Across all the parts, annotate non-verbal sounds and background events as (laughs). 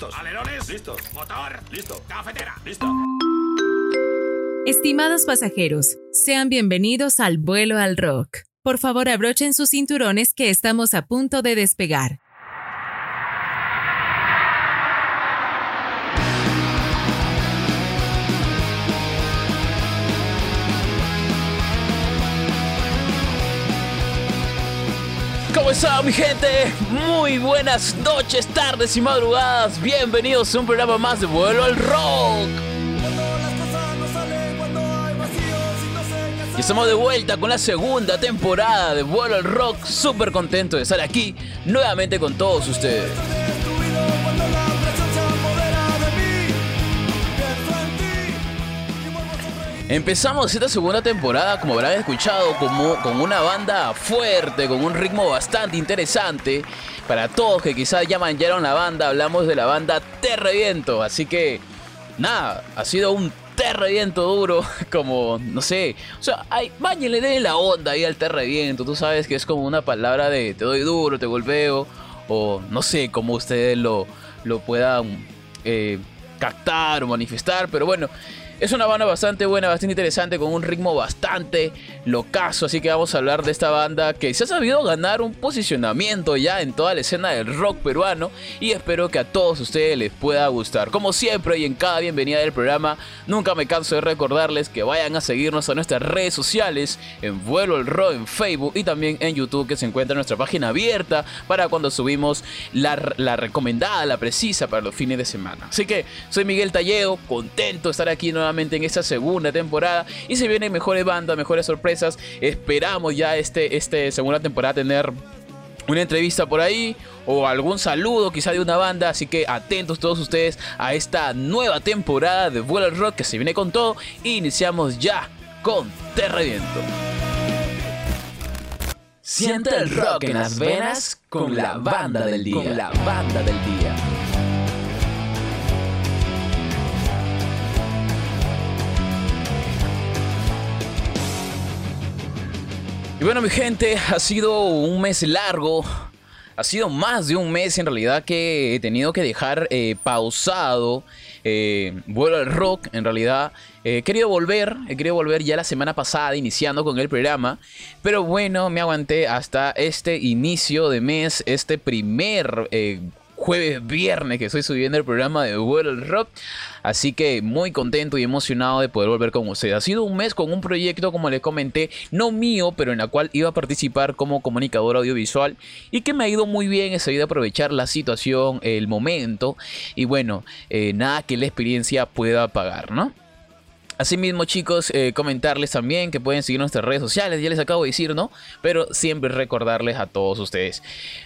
Listos. Alerones. Listos. Motor. Listo. Cafetera. Listo. Estimados pasajeros, sean bienvenidos al vuelo al rock. Por favor, abrochen sus cinturones que estamos a punto de despegar. ¿Cómo está mi gente? Muy buenas noches, tardes y madrugadas. Bienvenidos a un programa más de Vuelo al Rock. Y estamos de vuelta con la segunda temporada de Vuelo al Rock. Súper contento de estar aquí nuevamente con todos ustedes. Empezamos esta segunda temporada, como habrán escuchado, como, con una banda fuerte, con un ritmo bastante interesante. Para todos que quizás ya mancharon la banda, hablamos de la banda Terreviento. Así que, nada, ha sido un Terreviento duro, (laughs) como, no sé. O sea, hay, le den la onda ahí al Terreviento. Tú sabes que es como una palabra de te doy duro, te golpeo. O no sé cómo ustedes lo, lo puedan eh, captar o manifestar. Pero bueno, es una banda bastante buena, bastante interesante, con un ritmo bastante locazo. Así que vamos a hablar de esta banda que se ha sabido ganar un posicionamiento ya en toda la escena del rock peruano. Y espero que a todos ustedes les pueda gustar. Como siempre y en cada bienvenida del programa, nunca me canso de recordarles que vayan a seguirnos a nuestras redes sociales, en Vuelo el Rock en Facebook y también en YouTube, que se encuentra nuestra página abierta para cuando subimos la, la recomendada, la precisa para los fines de semana. Así que soy Miguel Talledo, contento de estar aquí nuevamente en esta segunda temporada y se vienen mejores bandas, mejores sorpresas. Esperamos ya este, este segunda temporada tener una entrevista por ahí o algún saludo quizá de una banda. Así que atentos todos ustedes a esta nueva temporada de Vuelo al Rock que se viene con todo. Iniciamos ya con Terreviento. Siente el rock en las venas con la banda del día. Con la banda del día. Y bueno, mi gente, ha sido un mes largo. Ha sido más de un mes en realidad que he tenido que dejar eh, pausado. Eh, vuelo al rock, en realidad. Eh, he querido volver, he querido volver ya la semana pasada, iniciando con el programa. Pero bueno, me aguanté hasta este inicio de mes, este primer jueves, viernes que estoy subiendo el programa de World Rock. Así que muy contento y emocionado de poder volver con ustedes. Ha sido un mes con un proyecto, como les comenté, no mío, pero en la cual iba a participar como comunicador audiovisual y que me ha ido muy bien. He sabido aprovechar la situación, el momento y bueno, eh, nada que la experiencia pueda pagar, ¿no? Asimismo, chicos, eh, comentarles también que pueden seguir nuestras redes sociales, ya les acabo de decir, ¿no? Pero siempre recordarles a todos ustedes.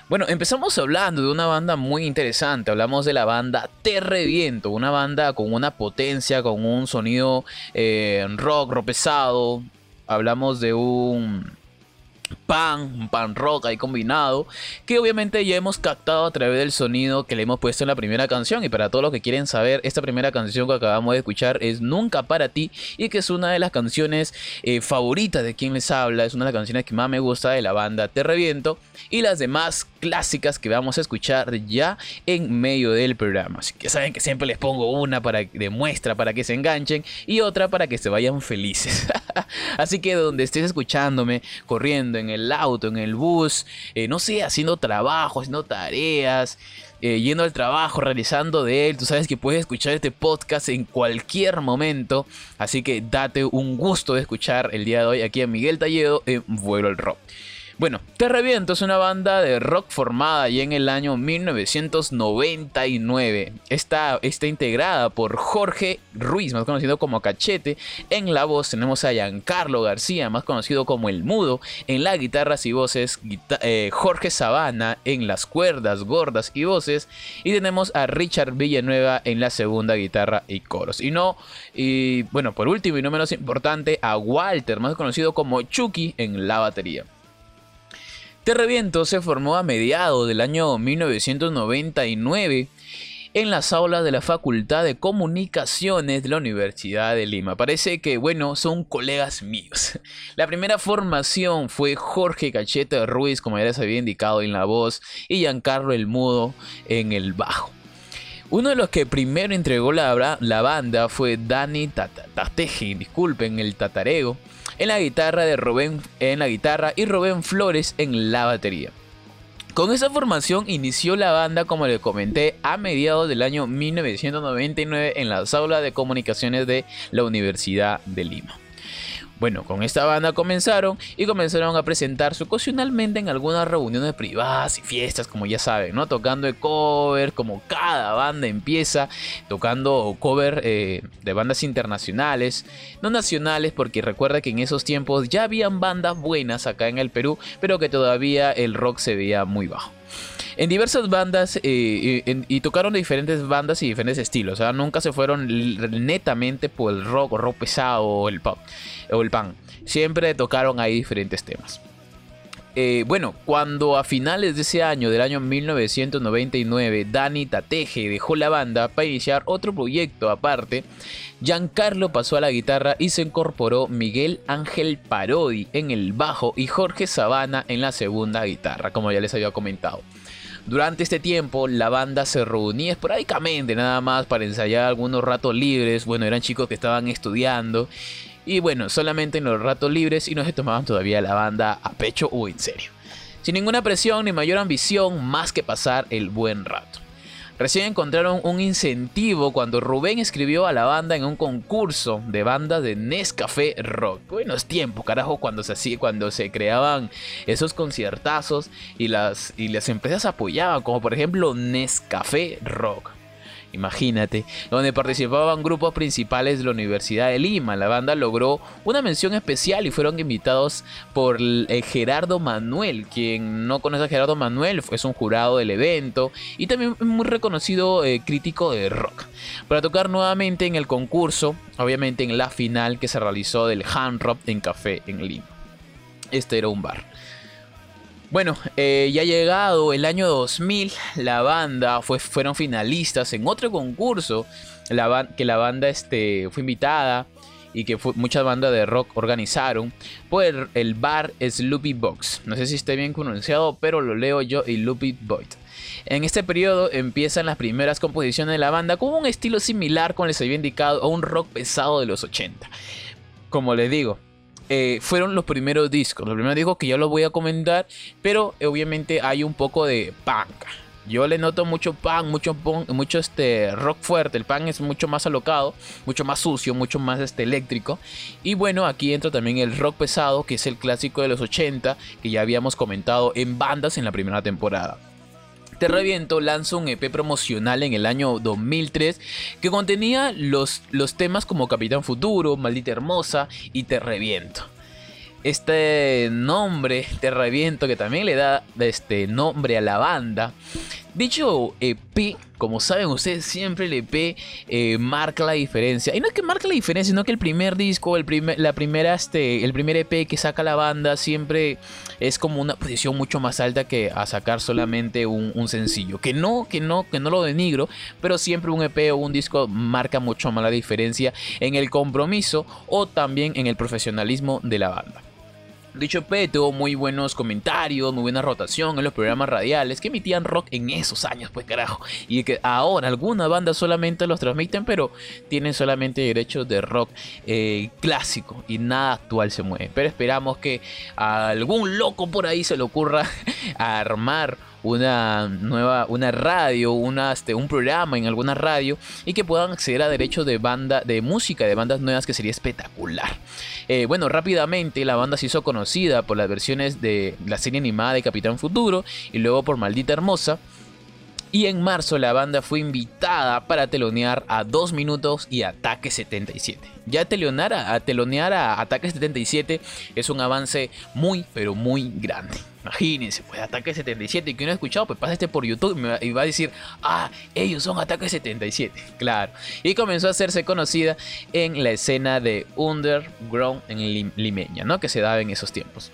Bueno, empezamos hablando de una banda muy interesante, hablamos de la banda Terreviento, una banda con una potencia, con un sonido eh, rock, rock pesado, hablamos de un pan, pan rock ahí combinado, que obviamente ya hemos captado a través del sonido que le hemos puesto en la primera canción. Y para todos los que quieren saber, esta primera canción que acabamos de escuchar es Nunca para ti y que es una de las canciones eh, favoritas de quien les habla, es una de las canciones que más me gusta de la banda Te Reviento y las demás clásicas que vamos a escuchar ya en medio del programa. Así que saben que siempre les pongo una para de muestra para que se enganchen y otra para que se vayan felices. (laughs) Así que donde estés escuchándome, corriendo en el auto, en el bus, eh, no sé, haciendo trabajo, haciendo tareas, eh, yendo al trabajo, realizando de él. Tú sabes que puedes escuchar este podcast en cualquier momento. Así que date un gusto de escuchar el día de hoy aquí a Miguel Talledo en Vuelo al Rock. Bueno, Te Reviento es una banda de rock formada ya en el año 1999. Está, está integrada por Jorge Ruiz, más conocido como Cachete. En la voz tenemos a Giancarlo García, más conocido como El Mudo. En las guitarras y voces, eh, Jorge Sabana en las cuerdas gordas y voces. Y tenemos a Richard Villanueva en la segunda guitarra y coros. Y no, y bueno, por último y no menos importante, a Walter, más conocido como Chucky en la batería. Terreviento se formó a mediados del año 1999 en las aulas de la Facultad de Comunicaciones de la Universidad de Lima. Parece que, bueno, son colegas míos. (laughs) La primera formación fue Jorge Cachete Ruiz, como ya les había indicado en la voz, y Giancarlo El Mudo en el bajo. Uno de los que primero entregó la, la banda fue Dani Tateji, disculpen el tatarego, en la guitarra de Rubén en la guitarra y Rubén Flores en la batería. Con esa formación inició la banda, como le comenté, a mediados del año 1999 en las aulas de comunicaciones de la Universidad de Lima. Bueno, con esta banda comenzaron y comenzaron a presentarse ocasionalmente en algunas reuniones privadas y fiestas, como ya saben, ¿no? Tocando de cover, como cada banda empieza, tocando cover eh, de bandas internacionales, no nacionales, porque recuerda que en esos tiempos ya habían bandas buenas acá en el Perú, pero que todavía el rock se veía muy bajo en diversas bandas eh, y tocaron de diferentes bandas y diferentes estilos. Sea, nunca se fueron netamente por el rock o rock pesado o el pop o el pan. Siempre tocaron ahí diferentes temas. Eh, bueno, cuando a finales de ese año, del año 1999, Dani Tateje dejó la banda para iniciar otro proyecto aparte, Giancarlo pasó a la guitarra y se incorporó Miguel Ángel Parodi en el bajo y Jorge Sabana en la segunda guitarra, como ya les había comentado. Durante este tiempo la banda se reunía esporádicamente nada más para ensayar algunos ratos libres, bueno, eran chicos que estaban estudiando y bueno, solamente en los ratos libres y no se tomaban todavía la banda a pecho o en serio. Sin ninguna presión ni mayor ambición más que pasar el buen rato. Recién encontraron un incentivo cuando Rubén escribió a la banda en un concurso de bandas de Nescafé Rock. Buenos tiempos, carajo, cuando se hacía, cuando se creaban esos conciertazos y las, y las empresas apoyaban, como por ejemplo Nescafé Rock imagínate, donde participaban grupos principales de la Universidad de Lima. La banda logró una mención especial y fueron invitados por eh, Gerardo Manuel, quien no conoce a Gerardo Manuel, es un jurado del evento y también muy reconocido eh, crítico de rock, para tocar nuevamente en el concurso, obviamente en la final que se realizó del Hand Rock en Café en Lima. Este era un bar. Bueno, eh, ya llegado el año 2000, la banda fue, fueron finalistas en otro concurso que la banda este, fue invitada y que muchas bandas de rock organizaron por el bar Sloopy Box. No sé si está bien pronunciado, pero lo leo yo y Loopy Boy. En este periodo empiezan las primeras composiciones de la banda con un estilo similar, como les había indicado, a un rock pesado de los 80. Como les digo, eh, fueron los primeros discos. Los primeros discos que yo los voy a comentar, pero obviamente hay un poco de punk. Yo le noto mucho punk, mucho mucho este rock fuerte. El punk es mucho más alocado, mucho más sucio, mucho más este eléctrico. Y bueno, aquí entra también el rock pesado, que es el clásico de los 80, que ya habíamos comentado en bandas en la primera temporada. Te Reviento lanza un EP promocional en el año 2003 que contenía los, los temas como Capitán Futuro, Maldita Hermosa y Te Reviento. Este nombre, Te Reviento, que también le da este nombre a la banda, Dicho EP, como saben ustedes, siempre el EP eh, marca la diferencia. Y no es que marca la diferencia, sino que el primer disco, el primer, la primera, este, el primer EP que saca la banda siempre es como una posición mucho más alta que a sacar solamente un, un sencillo. Que no, que no, que no lo denigro, pero siempre un EP o un disco marca mucho más la diferencia en el compromiso o también en el profesionalismo de la banda. Dicho P tuvo muy buenos comentarios, muy buena rotación en los programas radiales que emitían rock en esos años, pues carajo. Y que ahora algunas bandas solamente los transmiten, pero tienen solamente derechos de rock eh, clásico y nada actual se mueve. Pero esperamos que a algún loco por ahí se le ocurra (laughs) armar una nueva una radio, una, este, un programa en alguna radio y que puedan acceder a derechos de banda de música de bandas nuevas que sería espectacular. Eh, bueno, rápidamente la banda se hizo conocida por las versiones de la serie animada de Capitán Futuro y luego por Maldita Hermosa. Y en marzo la banda fue invitada para telonear a 2 minutos y Ataque 77. Ya telonear a, telonear a Ataque 77 es un avance muy, pero muy grande. Imagínense, pues Ataque 77 y que no ha escuchado, pues pasa este por YouTube y, va a decir, ah, ellos son Ataque 77. Claro. Y comenzó a hacerse conocida en la escena de Underground en Limeña, ¿no? Que se daba en esos tiempos.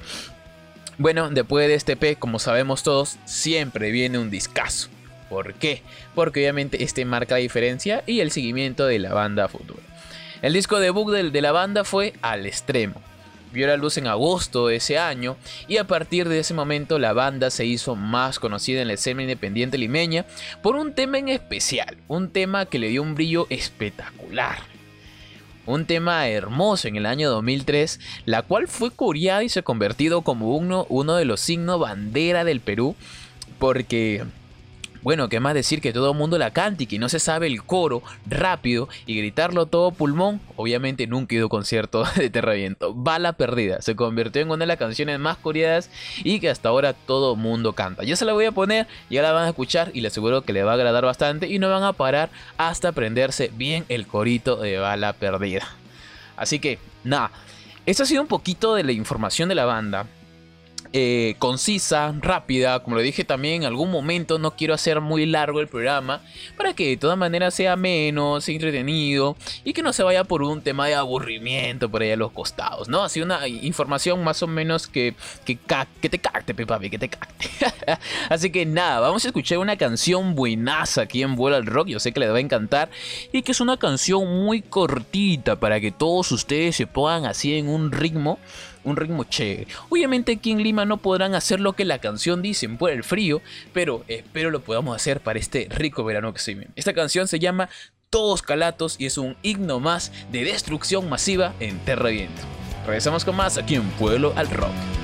Bueno, después de este P, como sabemos todos, siempre viene un discazo. ¿Por qué? Porque obviamente este marca la diferencia y el seguimiento de la banda futura. El disco debut de, de la banda fue Al Extremo. vio la luz en agosto de ese año y a partir de ese momento la banda se hizo más conocida en la escena independiente limeña por un tema en especial, un tema que le dio un brillo espectacular. Un tema hermoso en el año 2003, la cual fue curiada y se ha convertido como uno, uno de los signos bandera del Perú, porque bueno, qué más decir que todo el mundo la cante y que no se sabe el coro rápido y gritarlo todo pulmón. Obviamente nunca he ido a concierto (laughs) de Terraviento. Bala perdida. Se convirtió en una de las canciones más coreadas y que hasta ahora todo el mundo canta. Yo se la voy a poner, ya la van a escuchar y les aseguro que le va a agradar bastante y no van a parar hasta aprenderse bien el corito de Bala perdida. Así que, nada. Esto ha sido un poquito de la información de la banda. Eh, concisa, rápida, como lo dije también en algún momento, no quiero hacer muy largo el programa, para que de todas maneras sea menos, entretenido y que no se vaya por un tema de aburrimiento por ahí a los costados, ¿no? Así una información más o menos que, que, que te cacte, papi, que te cacte. (laughs) Así que nada, vamos a escuchar una canción buenaza aquí en Vuelo al Rock, yo sé que les va a encantar, y que es una canción muy cortita para que todos ustedes se pongan así en un ritmo un ritmo chévere. Obviamente aquí en Lima no podrán hacer lo que la canción dice por el frío, pero espero lo podamos hacer para este rico verano que se viene. Esta canción se llama Todos Calatos y es un himno más de destrucción masiva en Terra Viento. Regresamos con más aquí en Pueblo al Rock.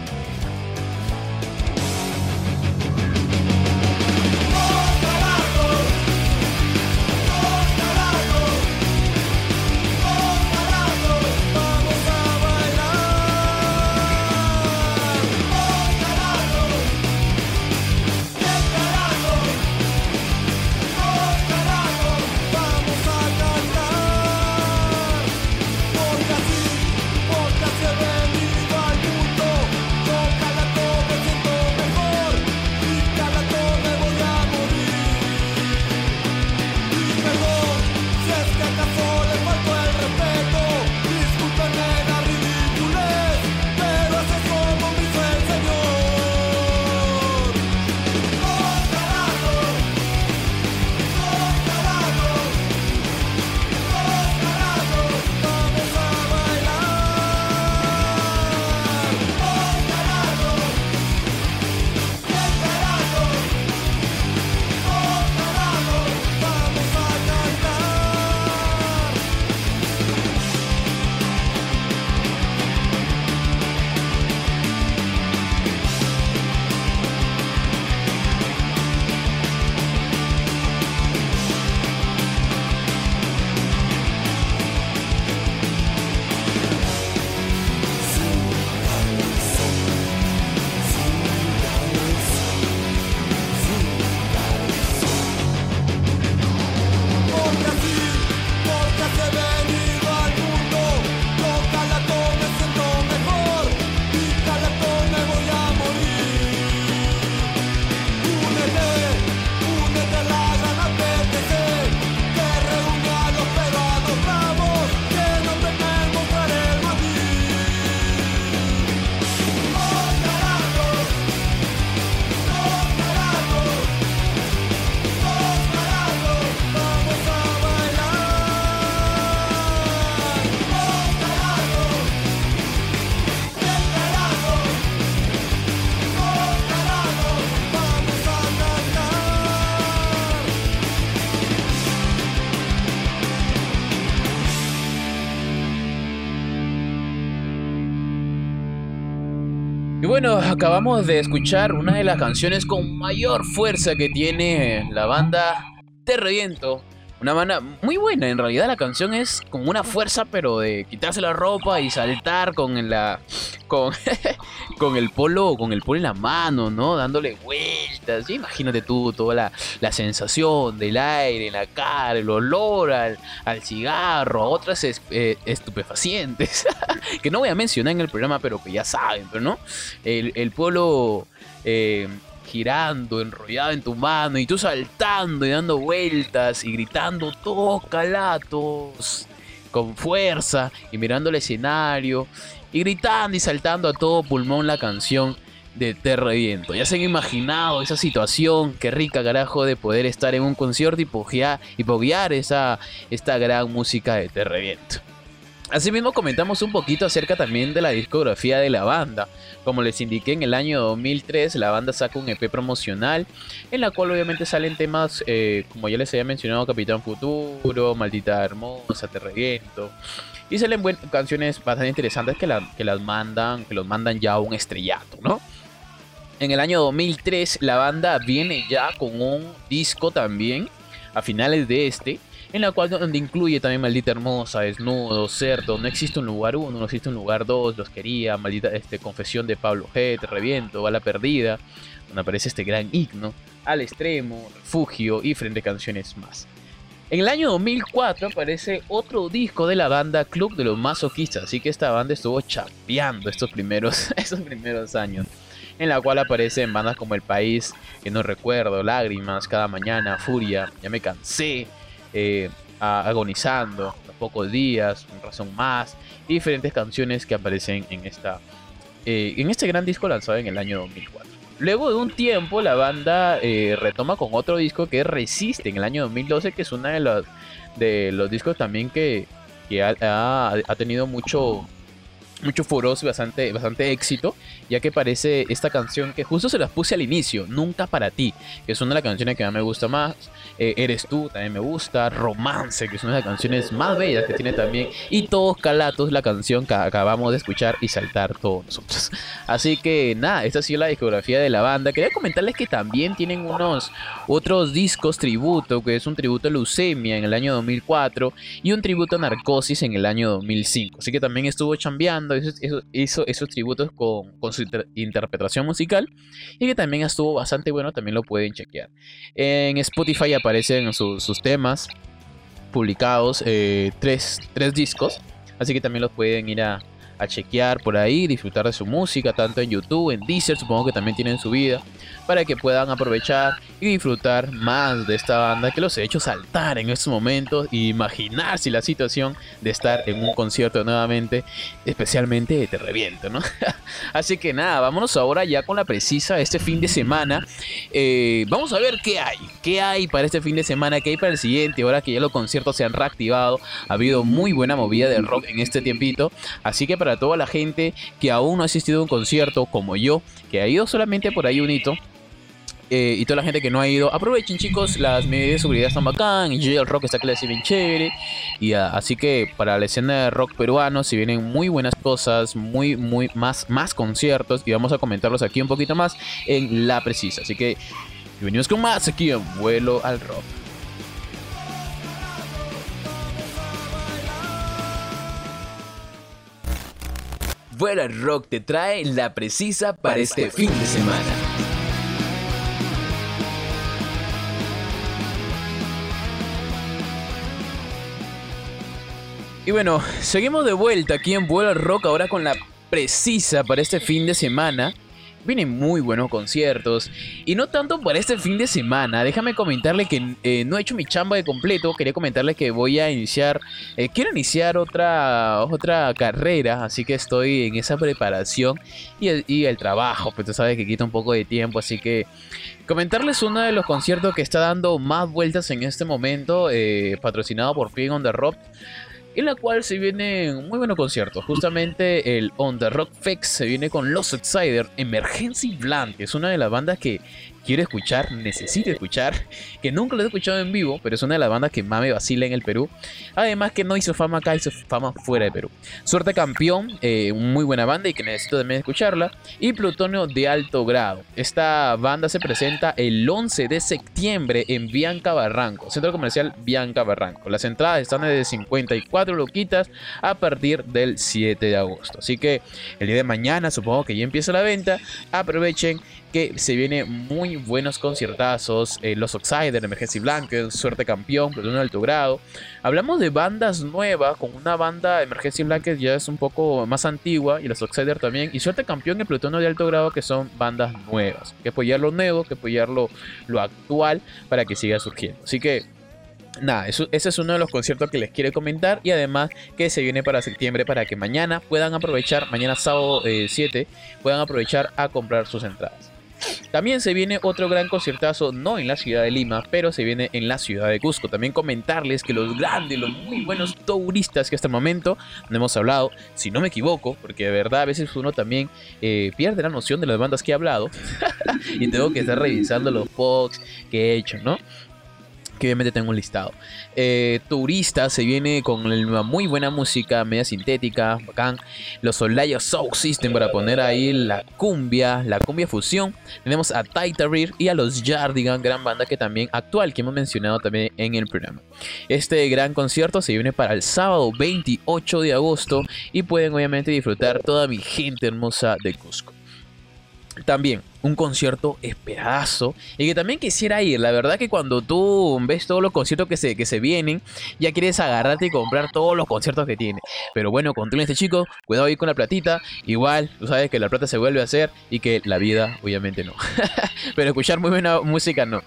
Bueno, acabamos de escuchar una de las canciones con mayor fuerza que tiene la banda Te Reviento una banda muy buena, en realidad la canción es con una fuerza, pero de quitarse la ropa y saltar con la con, (laughs) con el polo, con el polo en la mano, ¿no? Dándole vueltas. imagínate tú toda la, la, sensación del aire la cara, el olor al, al cigarro, a otras eh, estupefacientes. (laughs) que no voy a mencionar en el programa, pero que ya saben, pero no. El, el polo eh, girando, enrollado en tu mano, y tú saltando y dando vueltas y gritando todos calatos con fuerza y mirando el escenario y gritando y saltando a todo pulmón la canción de Terra Viento. Ya se han imaginado esa situación, qué rica carajo de poder estar en un concierto y poguear, y esa, esta gran música de Terra Viento. Asimismo comentamos un poquito acerca también de la discografía de la banda. Como les indiqué en el año 2003 la banda saca un EP promocional en la cual obviamente salen temas eh, como ya les había mencionado Capitán Futuro, Maldita Hermosa, Te. Y salen canciones bastante interesantes que, que las mandan, que los mandan ya a un estrellato, ¿no? En el año 2003 la banda viene ya con un disco también a finales de este en la cual donde incluye también Maldita Hermosa, Desnudo, Cerdo, No existe un lugar 1, no existe un lugar 2, Los quería, Maldita este, Confesión de Pablo G, Te reviento, Bala perdida, donde aparece este gran himno, Al extremo, Refugio y frente canciones más. En el año 2004 aparece otro disco de la banda Club de los Masoquistas, así que esta banda estuvo chapeando estos primeros, (laughs) estos primeros años, en la cual aparecen bandas como El País, que no recuerdo, Lágrimas, Cada Mañana, Furia, Ya me cansé, eh, agonizando, pocos días, un razón más, y diferentes canciones que aparecen en, esta, eh, en este gran disco lanzado en el año 2004. Luego de un tiempo, la banda eh, retoma con otro disco que Resiste en el año 2012, que es uno de los, de los discos también que, ha, ha, tenido mucho, mucho y bastante, bastante éxito, ya que parece esta canción que justo se las puse al inicio, Nunca para ti, que es una de las canciones que más me gusta más. Eh, Eres tú, también me gusta. Romance, que es una de las canciones más bellas que tiene también. Y Todos Calatos, la canción que acabamos de escuchar y saltar todos nosotros. Así que nada, esta ha sido la discografía de la banda. Quería comentarles que también tienen unos otros discos tributo, que es un tributo a Leucemia en el año 2004 y un tributo a Narcosis en el año 2005. Así que también estuvo chambeando, hizo, esos tributos con, con su interpretación musical y que también estuvo bastante bueno, también lo pueden chequear. En Spotify aparecen sus, temas publicados, eh, tres, tres discos, así que también los pueden ir a, a chequear por ahí, disfrutar de su música, tanto en YouTube, en Deezer, supongo que también tienen su vida, para que puedan aprovechar y disfrutar más de esta banda que los he hecho saltar en estos momentos e imaginarse la situación de estar en un concierto nuevamente, especialmente Te Reviento, ¿no? (laughs) Así que nada, vámonos ahora ya con la precisa este fin de semana. Eh, vamos a ver qué hay, qué hay para este fin de semana, qué hay para el siguiente, ahora que ya los conciertos se han reactivado, ha habido muy buena movida del rock en este tiempito, así que para toda la gente que aún no ha asistido a un concierto como yo, que ha ido solamente por ahí un hito, eh, y toda la gente que no ha ido, aprovechen chicos, las medidas de seguridad están bacán, y el rock está clase bien chévere, y así que para la escena de rock peruano si vienen muy buenas cosas, muy, muy, más, más conciertos, y vamos a comentarlos aquí un poquito más en La Precisa, así que venimos con más aquí en Vuelo al Rock. Vuelo al Rock te trae la precisa para este fin de semana. Y bueno, seguimos de vuelta aquí en Vuelo Rock ahora con la precisa para este fin de semana. Vienen muy buenos conciertos. Y no tanto para este fin de semana. Déjame comentarle que eh, no he hecho mi chamba de completo. Quería comentarle que voy a iniciar. Eh, quiero iniciar otra, otra carrera. Así que estoy en esa preparación. Y el, trabajo. Pues tú sabes que quita un poco de tiempo. Así que comentarles uno de los conciertos que está dando más vueltas en este momento. Eh, patrocinado por Pig on the Rock en la cual se vienen muy buenos conciertos. Justamente el On The Rock Fest se viene con Los Outsiders, Emergency Blank, que es una de las bandas que quiero escuchar, necesito escuchar, que nunca lo he escuchado en vivo, pero es una de las bandas que más me vacila en el Perú. Además que no hizo fama acá, hizo fama fuera de Perú. Suerte Campeón, eh, muy buena banda y que necesito también escucharla. Y Plutonio de alto grado. Esta banda se presenta el 11 de septiembre en Bianca Barranco, Centro Comercial Bianca Barranco. Las entradas están de 54 loquitas a partir del 7 de agosto. Así que el día de mañana supongo que ya empieza la venta. Aprovechen se viene muy buenos conciertazos. Eh, los Oxider, Emergency Blanket, Suerte Campeón, Plutón Alto Grado. Hablamos de bandas nuevas, con una banda Emergency Blanket ya es un poco más antigua, y los Oxider también. Y Suerte Campeón y Plutón de Alto Grado, que son bandas nuevas. Que apoyar lo nuevo, que apoyar lo, actual para que siga surgiendo. Así que nada, ese es uno de los conciertos que les quiero comentar y además que se viene para septiembre para que mañana puedan aprovechar, mañana sábado 7, eh, puedan aprovechar a comprar sus entradas. También se viene otro gran conciertazo, no en la ciudad de Lima, pero se viene en la ciudad de Cusco. También comentarles que los grandes, los muy buenos touristas que hasta el momento no hemos hablado, si no me equivoco, porque de verdad a veces uno también eh, pierde la noción de las bandas que he hablado (laughs) y tengo que estar revisando los posts que he hecho, ¿no? Que obviamente tengo un listado. Eh, turista se viene con una muy buena música, media sintética, bacán. Los Olaya Soul System para poner ahí la cumbia, la cumbia fusión. Tenemos a Rear y a los Jardigan, gran banda que también actual, que hemos mencionado también en el programa. Este gran concierto se viene para el sábado 28 de agosto y pueden obviamente disfrutar toda mi gente hermosa de Cusco. También un concierto esperadazo y que también quisiera ir. La verdad que cuando tú ves todos los conciertos que se, que se vienen, ya quieres agarrarte y comprar todos los conciertos que tiene. Pero bueno, controlen este chico, cuidado ahí con la platita. Igual, tú sabes que la plata se vuelve a hacer y que la vida obviamente no. (laughs) Pero escuchar muy buena música no.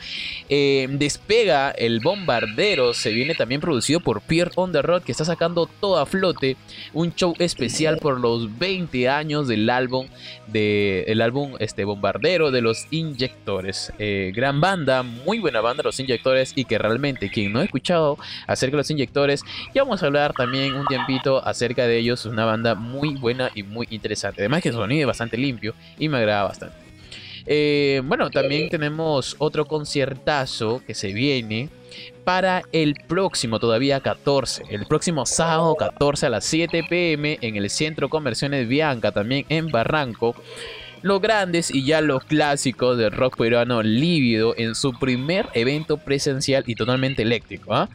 Eh, despega el bombardero, se viene también producido por Pierre on the Road que está sacando todo a flote. Un show especial por los 20 años del álbum, de, el álbum este, Bombardero de los Inyectores. Eh, gran banda, muy buena banda los Inyectores y que realmente quien no ha escuchado acerca de los Inyectores, ya vamos a hablar también un tiempito acerca de ellos. Una banda muy buena y muy interesante. Además que su sonido es bastante limpio y me agrada bastante. Eh, bueno, también tenemos otro conciertazo que se viene para el próximo, todavía 14, el próximo sábado 14 a las 7 pm en el Centro Conversiones Bianca, también en Barranco los grandes y ya los clásicos del rock peruano lívido en su primer evento presencial y totalmente eléctrico. ¿ah?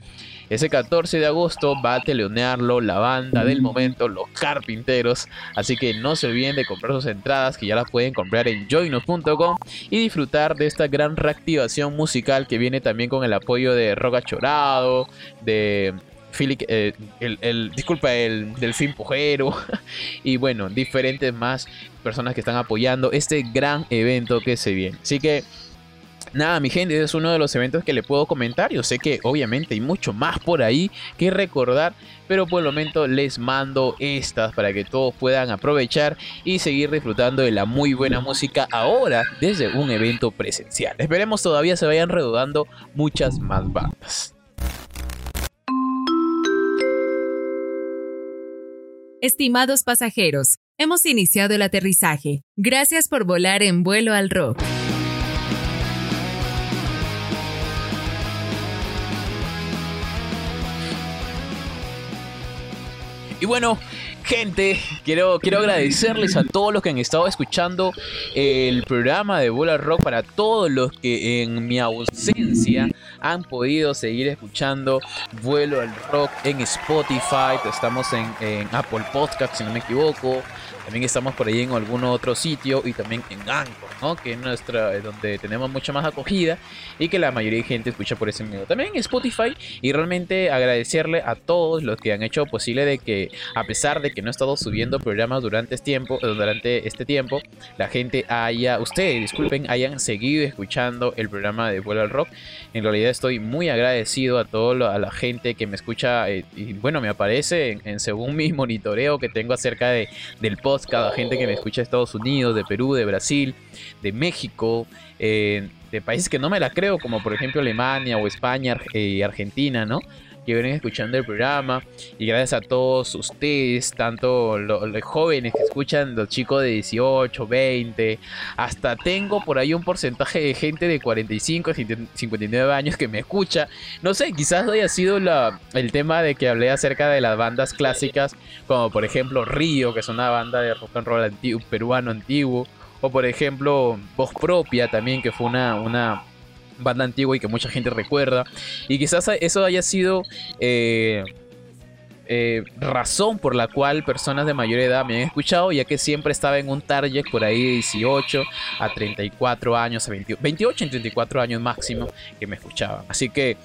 Ese 14 de agosto va a teleonearlo la banda del momento, los carpinteros. Así que no se olviden de comprar sus entradas que ya las pueden comprar en joinos.com y disfrutar de esta gran reactivación musical que viene también con el apoyo de Roca Chorado, de eh, el, disculpa, el Delfín Pujero (laughs) y bueno, diferentes más personas que están apoyando este gran evento que se viene. Así que nada, mi gente, es uno de los eventos que le puedo comentar. Yo sé que obviamente hay mucho más por ahí que recordar, pero por el momento les mando estas para que todos puedan aprovechar y seguir disfrutando de la muy buena música ahora desde un evento presencial. Esperemos todavía se vayan redudando muchas más bandas. Estimados pasajeros, hemos iniciado el aterrizaje. Gracias por volar en vuelo al rock. Y bueno, gente, quiero, quiero agradecerles a todos los que han estado escuchando el programa de Bola Rock, para todos los que en mi ausencia han podido seguir escuchando Vuelo al Rock en Spotify, estamos en, Apple Podcast, si no me equivoco, también estamos por ahí en algún otro sitio y también en Anchor, Que es nuestra, donde tenemos mucha más acogida y que la mayoría de gente escucha por ese medio. También Spotify y realmente agradecerle a todos los que han hecho posible de que a pesar de que no he estado subiendo programas durante este tiempo, durante este tiempo, la gente haya, ustedes disculpen, hayan seguido escuchando el programa de Vuelo al Rock. En realidad estoy muy agradecido a toda la gente que me escucha eh, y bueno, me aparece en, según mi monitoreo que tengo acerca de, del podcast cada gente que me escucha de Estados Unidos, de Perú, de Brasil, de México, eh, de países que no me la creo, como por ejemplo Alemania o España y eh, Argentina, ¿no? que vienen escuchando el programa. Y gracias a todos ustedes, tanto los, jóvenes que escuchan, los chicos de 18, 20, hasta tengo por ahí un porcentaje de gente de 45, 59 años que me escucha. No sé, quizás haya sido la, el tema de que hablé acerca de las bandas clásicas, como por ejemplo Río, que es una banda de rock and roll antiguo, peruano antiguo. O por ejemplo Voz Propia también, que fue una, una banda antigua y que mucha gente recuerda. Y quizás eso haya sido eh, eh, razón por la cual personas de mayor edad me han escuchado, ya que siempre estaba en un target por ahí de 18 a 34 años, a 28 y 34 años máximo que me escuchaban. Así que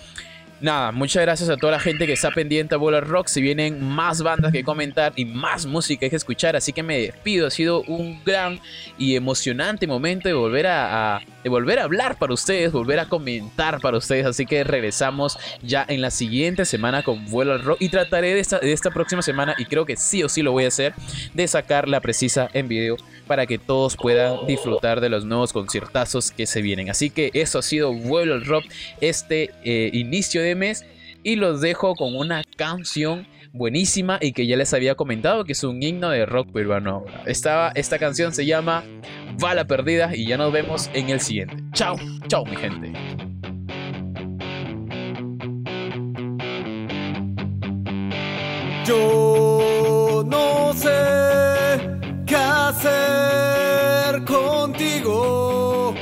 nada, muchas gracias a toda la gente que está pendiente a Bola Rock. Si vienen más bandas que comentar y más música que escuchar, así que me despido. Ha sido un gran y emocionante momento de volver a, volver a hablar para ustedes, volver a comentar para ustedes. Así que regresamos ya en la siguiente semana con Vuelo al Rock y trataré de esta, de esta próxima semana, y creo que sí o sí lo voy a hacer, de sacar la precisa en video para que todos puedan disfrutar de los nuevos conciertazos que se vienen. Así que eso ha sido Vuelo al Rock este eh, inicio de y los dejo con una canción buenísima y que ya les había comentado que es un himno de rock peruano. Esta, esta canción se llama Bala Perdida y ya nos vemos en el siguiente. Chao, chao mi gente. Yo no sé qué hacer contigo.